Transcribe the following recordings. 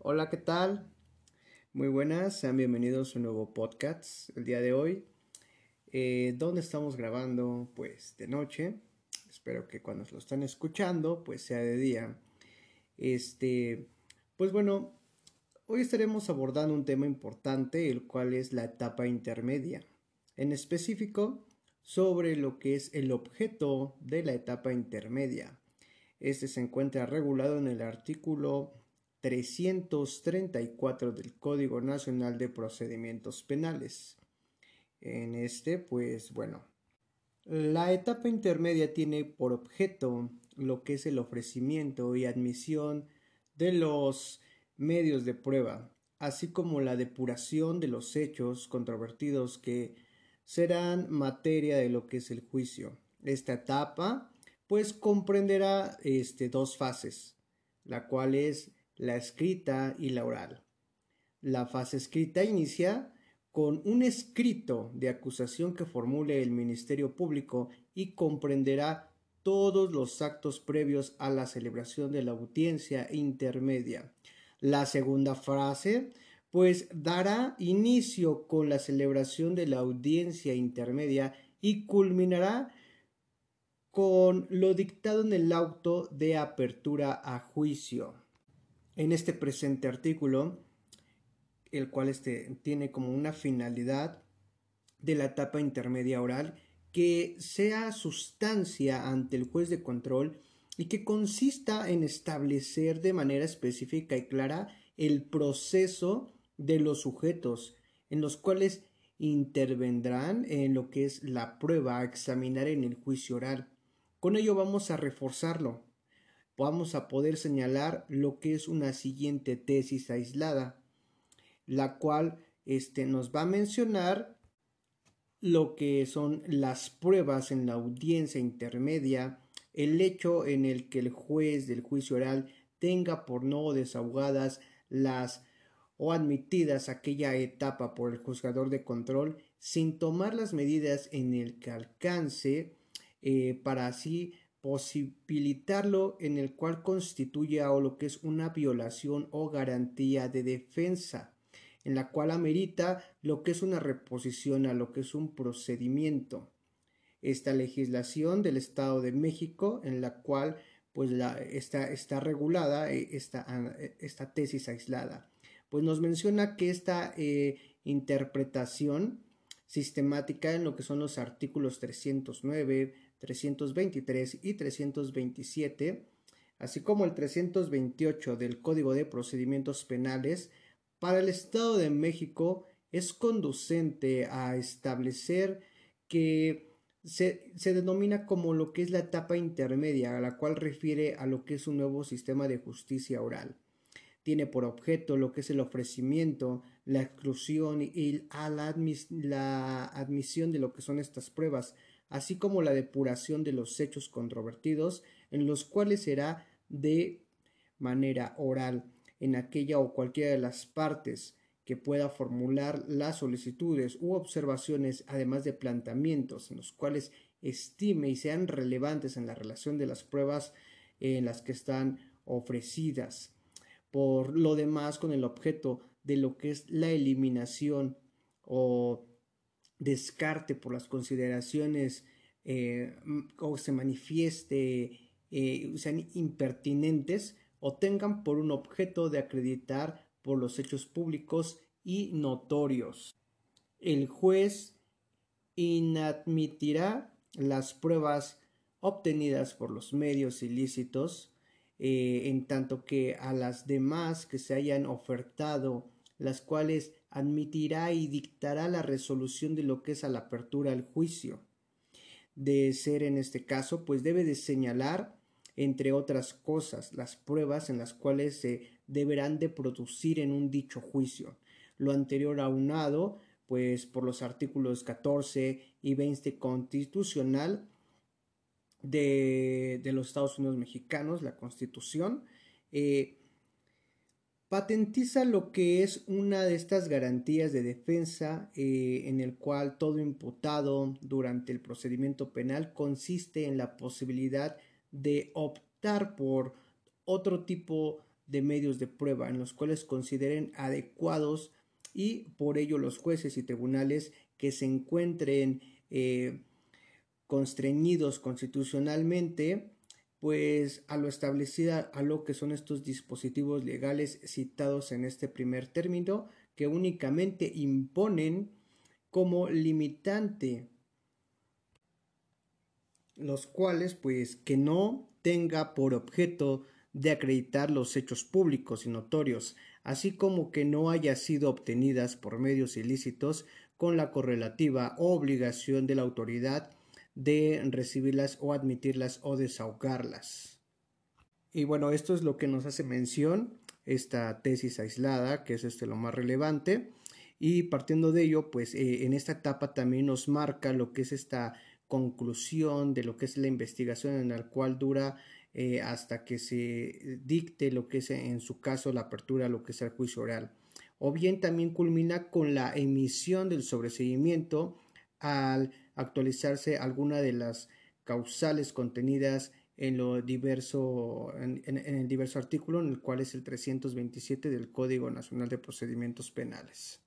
Hola, ¿qué tal? Muy buenas, sean bienvenidos a un nuevo podcast el día de hoy. Eh, ¿Dónde estamos grabando? Pues de noche. Espero que cuando lo están escuchando, pues sea de día. Este, pues bueno, hoy estaremos abordando un tema importante, el cual es la etapa intermedia. En específico, sobre lo que es el objeto de la etapa intermedia. Este se encuentra regulado en el artículo 334 del Código Nacional de Procedimientos Penales. En este, pues bueno, la etapa intermedia tiene por objeto lo que es el ofrecimiento y admisión de los medios de prueba, así como la depuración de los hechos controvertidos que serán materia de lo que es el juicio. Esta etapa pues comprenderá este, dos fases, la cual es la escrita y la oral. La fase escrita inicia con un escrito de acusación que formule el Ministerio Público y comprenderá todos los actos previos a la celebración de la audiencia intermedia. La segunda frase, pues dará inicio con la celebración de la audiencia intermedia y culminará con lo dictado en el auto de apertura a juicio en este presente artículo, el cual este, tiene como una finalidad de la etapa intermedia oral que sea sustancia ante el juez de control y que consista en establecer de manera específica y clara el proceso de los sujetos en los cuales intervendrán en lo que es la prueba a examinar en el juicio oral. Con ello vamos a reforzarlo, vamos a poder señalar lo que es una siguiente tesis aislada, la cual este, nos va a mencionar lo que son las pruebas en la audiencia intermedia, el hecho en el que el juez del juicio oral tenga por no desahogadas las o admitidas aquella etapa por el juzgador de control sin tomar las medidas en el que alcance eh, para así posibilitarlo en el cual constituye o lo que es una violación o garantía de defensa, en la cual amerita lo que es una reposición a lo que es un procedimiento. Esta legislación del Estado de México, en la cual pues la, está, está regulada eh, esta, esta tesis aislada, pues nos menciona que esta eh, interpretación sistemática en lo que son los artículos 309, 323 y 327, así como el 328 del Código de Procedimientos Penales, para el Estado de México es conducente a establecer que se, se, denomina como lo que es la etapa intermedia, a la cual refiere a lo que es un nuevo sistema de justicia oral. Tiene por objeto lo que es el ofrecimiento, la exclusión y a la, la admisión de lo que son estas pruebas, así como la depuración de los hechos controvertidos, en los cuales será de manera oral en aquella o cualquiera de las partes que pueda formular las solicitudes u observaciones, además de planteamientos en los cuales estime y sean relevantes en la relación de las pruebas en las que están ofrecidas. Por lo demás, con el objeto de lo que es la eliminación o descarte por las consideraciones eh, o se manifieste, eh, sean impertinentes o tengan por un objeto de acreditar por los hechos públicos y notorios. El juez inadmitirá las pruebas obtenidas por los medios ilícitos, eh, en tanto que a las demás que se hayan ofertado, las cuales admitirá y dictará la resolución de lo que es a la apertura al juicio. De ser en este caso, pues debe de señalar, entre otras cosas, las pruebas en las cuales se deberán de producir en un dicho juicio. Lo anterior aunado, pues por los artículos 14 y 20 constitucional de, de los Estados Unidos mexicanos, la Constitución, eh, patentiza lo que es una de estas garantías de defensa eh, en el cual todo imputado durante el procedimiento penal consiste en la posibilidad de optar por otro tipo de medios de prueba en los cuales consideren adecuados y por ello los jueces y tribunales que se encuentren eh, constreñidos constitucionalmente pues a lo establecido a lo que son estos dispositivos legales citados en este primer término que únicamente imponen como limitante los cuales pues que no tenga por objeto de acreditar los hechos públicos y notorios, así como que no haya sido obtenidas por medios ilícitos con la correlativa obligación de la autoridad de recibirlas o admitirlas o desahogarlas. Y bueno, esto es lo que nos hace mención esta tesis aislada, que es este lo más relevante. Y partiendo de ello, pues eh, en esta etapa también nos marca lo que es esta conclusión de lo que es la investigación en la cual dura eh, hasta que se dicte lo que es en su caso la apertura lo que es el juicio oral. O bien también culmina con la emisión del sobreseguimiento al actualizarse alguna de las causales contenidas en lo diverso en, el diverso artículo en el cual es el 327 del Código Nacional de Procedimientos Penales.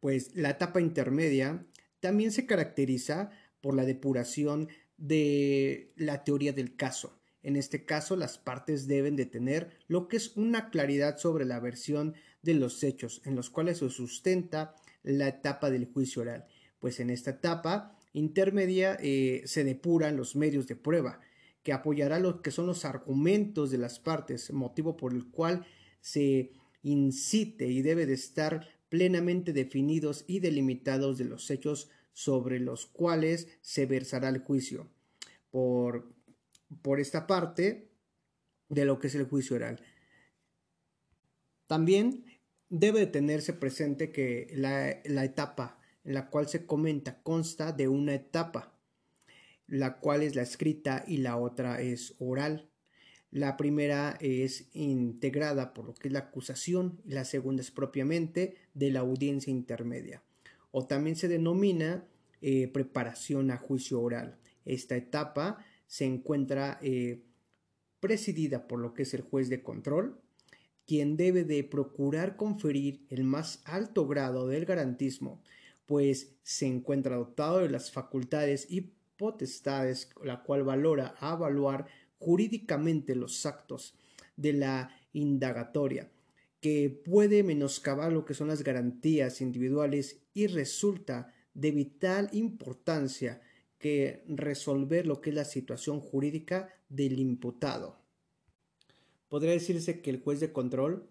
Pues la etapa intermedia también se caracteriza por la depuración de la teoría del caso. En este caso, las partes deben de tener lo que es una claridad sobre la versión de los hechos en los cuales se sustenta la etapa del juicio oral. Pues en esta etapa intermedia eh, se depuran los medios de prueba, que apoyará lo que son los argumentos de las partes, motivo por el cual se incite y debe de estar plenamente definidos y delimitados de los hechos sobre los cuales se versará el juicio. Por, por esta parte de lo que es el juicio oral. También debe tenerse presente que la, la etapa la cual se comenta consta de una etapa, la cual es la escrita y la otra es oral. La primera es integrada por lo que es la acusación y la segunda es propiamente de la audiencia intermedia. O también se denomina eh, preparación a juicio oral. Esta etapa se encuentra eh, presidida por lo que es el juez de control, quien debe de procurar conferir el más alto grado del garantismo, pues se encuentra dotado de las facultades y potestades, la cual valora a evaluar jurídicamente los actos de la indagatoria, que puede menoscabar lo que son las garantías individuales y resulta de vital importancia que resolver lo que es la situación jurídica del imputado. Podría decirse que el juez de control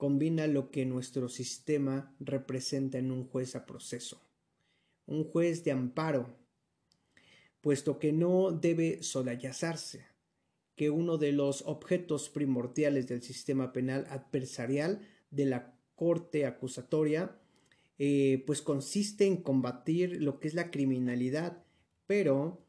combina lo que nuestro sistema representa en un juez a proceso, un juez de amparo, puesto que no debe solayazarse, que uno de los objetos primordiales del sistema penal adversarial de la corte acusatoria, eh, pues consiste en combatir lo que es la criminalidad, pero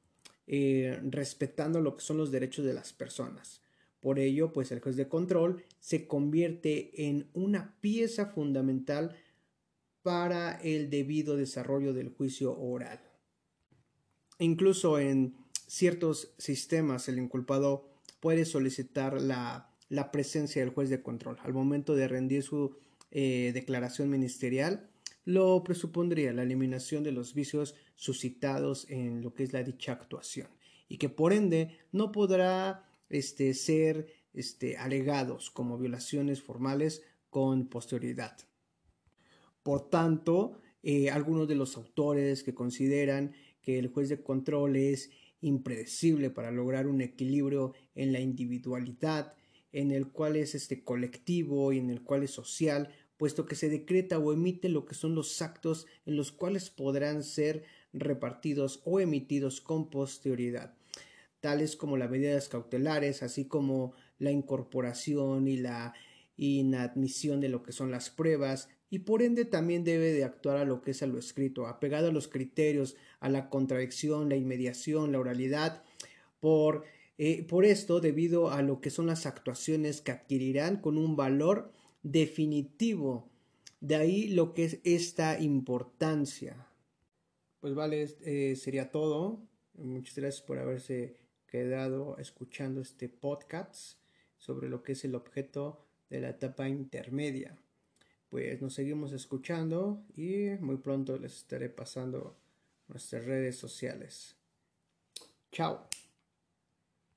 eh, respetando lo que son los derechos de las personas. Por ello, pues el juez de control se convierte en una pieza fundamental para el debido desarrollo del juicio oral. Incluso en ciertos sistemas el inculpado puede solicitar la, presencia del juez de control. Al momento de rendir su eh, declaración ministerial, lo presupondría la eliminación de los vicios suscitados en lo que es la dicha actuación y que por ende no podrá este, ser este, alegados como violaciones formales con posterioridad. Por tanto, eh, algunos de los autores que consideran que el juez de control es impredecible para lograr un equilibrio en la individualidad, en el cual es este colectivo y en el cual es social, puesto que se decreta o emite lo que son los actos en los cuales podrán ser repartidos o emitidos con posterioridad, tales como las medidas cautelares, así como la incorporación y la inadmisión de lo que son las pruebas, y por ende también debe de actuar a lo que es a lo escrito, apegado a los criterios, a la contradicción, la inmediación, la oralidad, por, eh, por esto, debido a lo que son las actuaciones que adquirirán con un valor definitivo. De ahí lo que es esta importancia. Pues vale, eh, sería todo. Muchas gracias por haberse quedado escuchando este podcast sobre lo que es el objeto de la etapa intermedia. Pues nos seguimos escuchando y muy pronto les estaré pasando nuestras redes sociales. Chao.